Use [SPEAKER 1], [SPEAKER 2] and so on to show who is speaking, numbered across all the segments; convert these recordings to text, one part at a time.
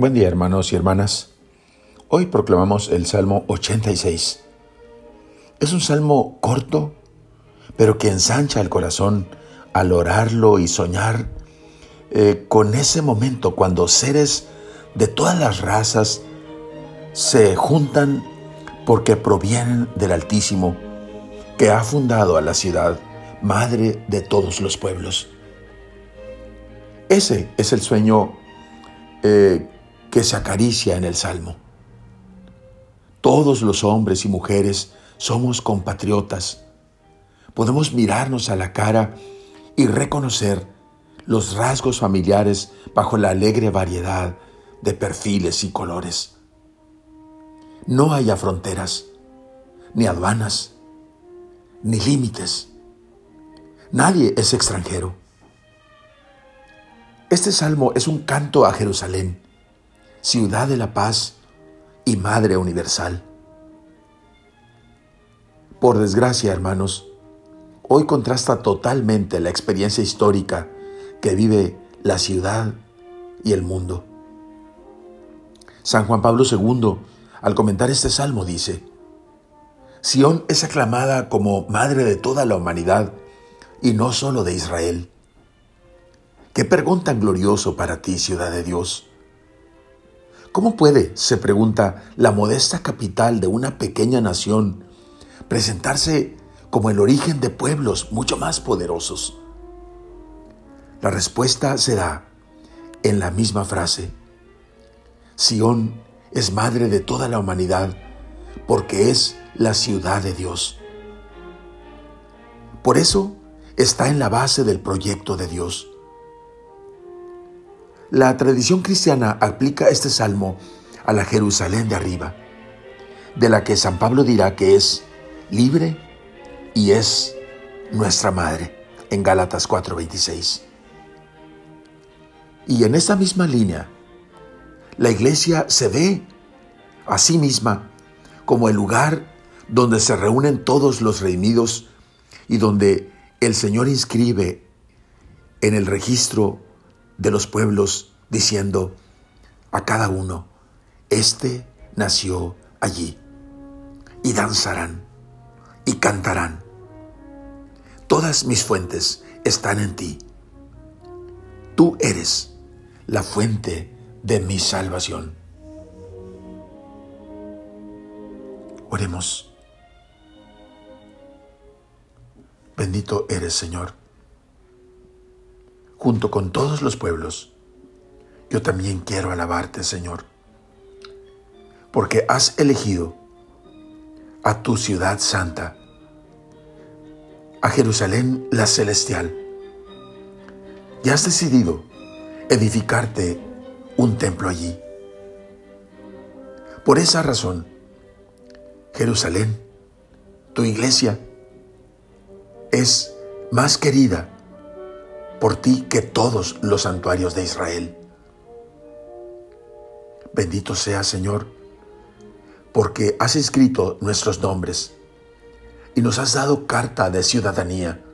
[SPEAKER 1] Buen día hermanos y hermanas. Hoy proclamamos el Salmo 86. Es un salmo corto, pero que ensancha el corazón al orarlo y soñar eh, con ese momento cuando seres de todas las razas se juntan porque provienen del Altísimo, que ha fundado a la ciudad, madre de todos los pueblos. Ese es el sueño eh, que se acaricia en el Salmo. Todos los hombres y mujeres somos compatriotas. Podemos mirarnos a la cara y reconocer los rasgos familiares bajo la alegre variedad de perfiles y colores. No haya fronteras, ni aduanas, ni límites. Nadie es extranjero. Este salmo es un canto a Jerusalén ciudad de la paz y Madre Universal. Por desgracia, hermanos, hoy contrasta totalmente la experiencia histórica que vive la ciudad y el mundo. San Juan Pablo II, al comentar este salmo, dice, Sión es aclamada como madre de toda la humanidad y no solo de Israel. Qué pregón tan glorioso para ti, ciudad de Dios. ¿Cómo puede, se pregunta, la modesta capital de una pequeña nación presentarse como el origen de pueblos mucho más poderosos? La respuesta se da en la misma frase. Sión es madre de toda la humanidad porque es la ciudad de Dios. Por eso está en la base del proyecto de Dios. La tradición cristiana aplica este salmo a la Jerusalén de arriba, de la que San Pablo dirá que es libre y es nuestra madre, en Gálatas 4:26. Y en esta misma línea, la iglesia se ve a sí misma como el lugar donde se reúnen todos los redimidos y donde el Señor inscribe en el registro de los pueblos, diciendo a cada uno, Este nació allí, y danzarán, y cantarán. Todas mis fuentes están en ti. Tú eres la fuente de mi salvación. Oremos. Bendito eres, Señor junto con todos los pueblos, yo también quiero alabarte, Señor, porque has elegido a tu ciudad santa, a Jerusalén la celestial, y has decidido edificarte un templo allí. Por esa razón, Jerusalén, tu iglesia, es más querida por ti que todos los santuarios de Israel. Bendito sea, Señor, porque has escrito nuestros nombres y nos has dado carta de ciudadanía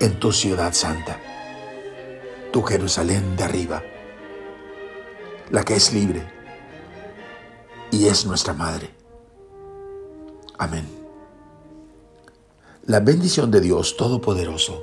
[SPEAKER 1] en tu ciudad santa, tu Jerusalén de arriba, la que es libre y es nuestra madre. Amén. La bendición de Dios Todopoderoso,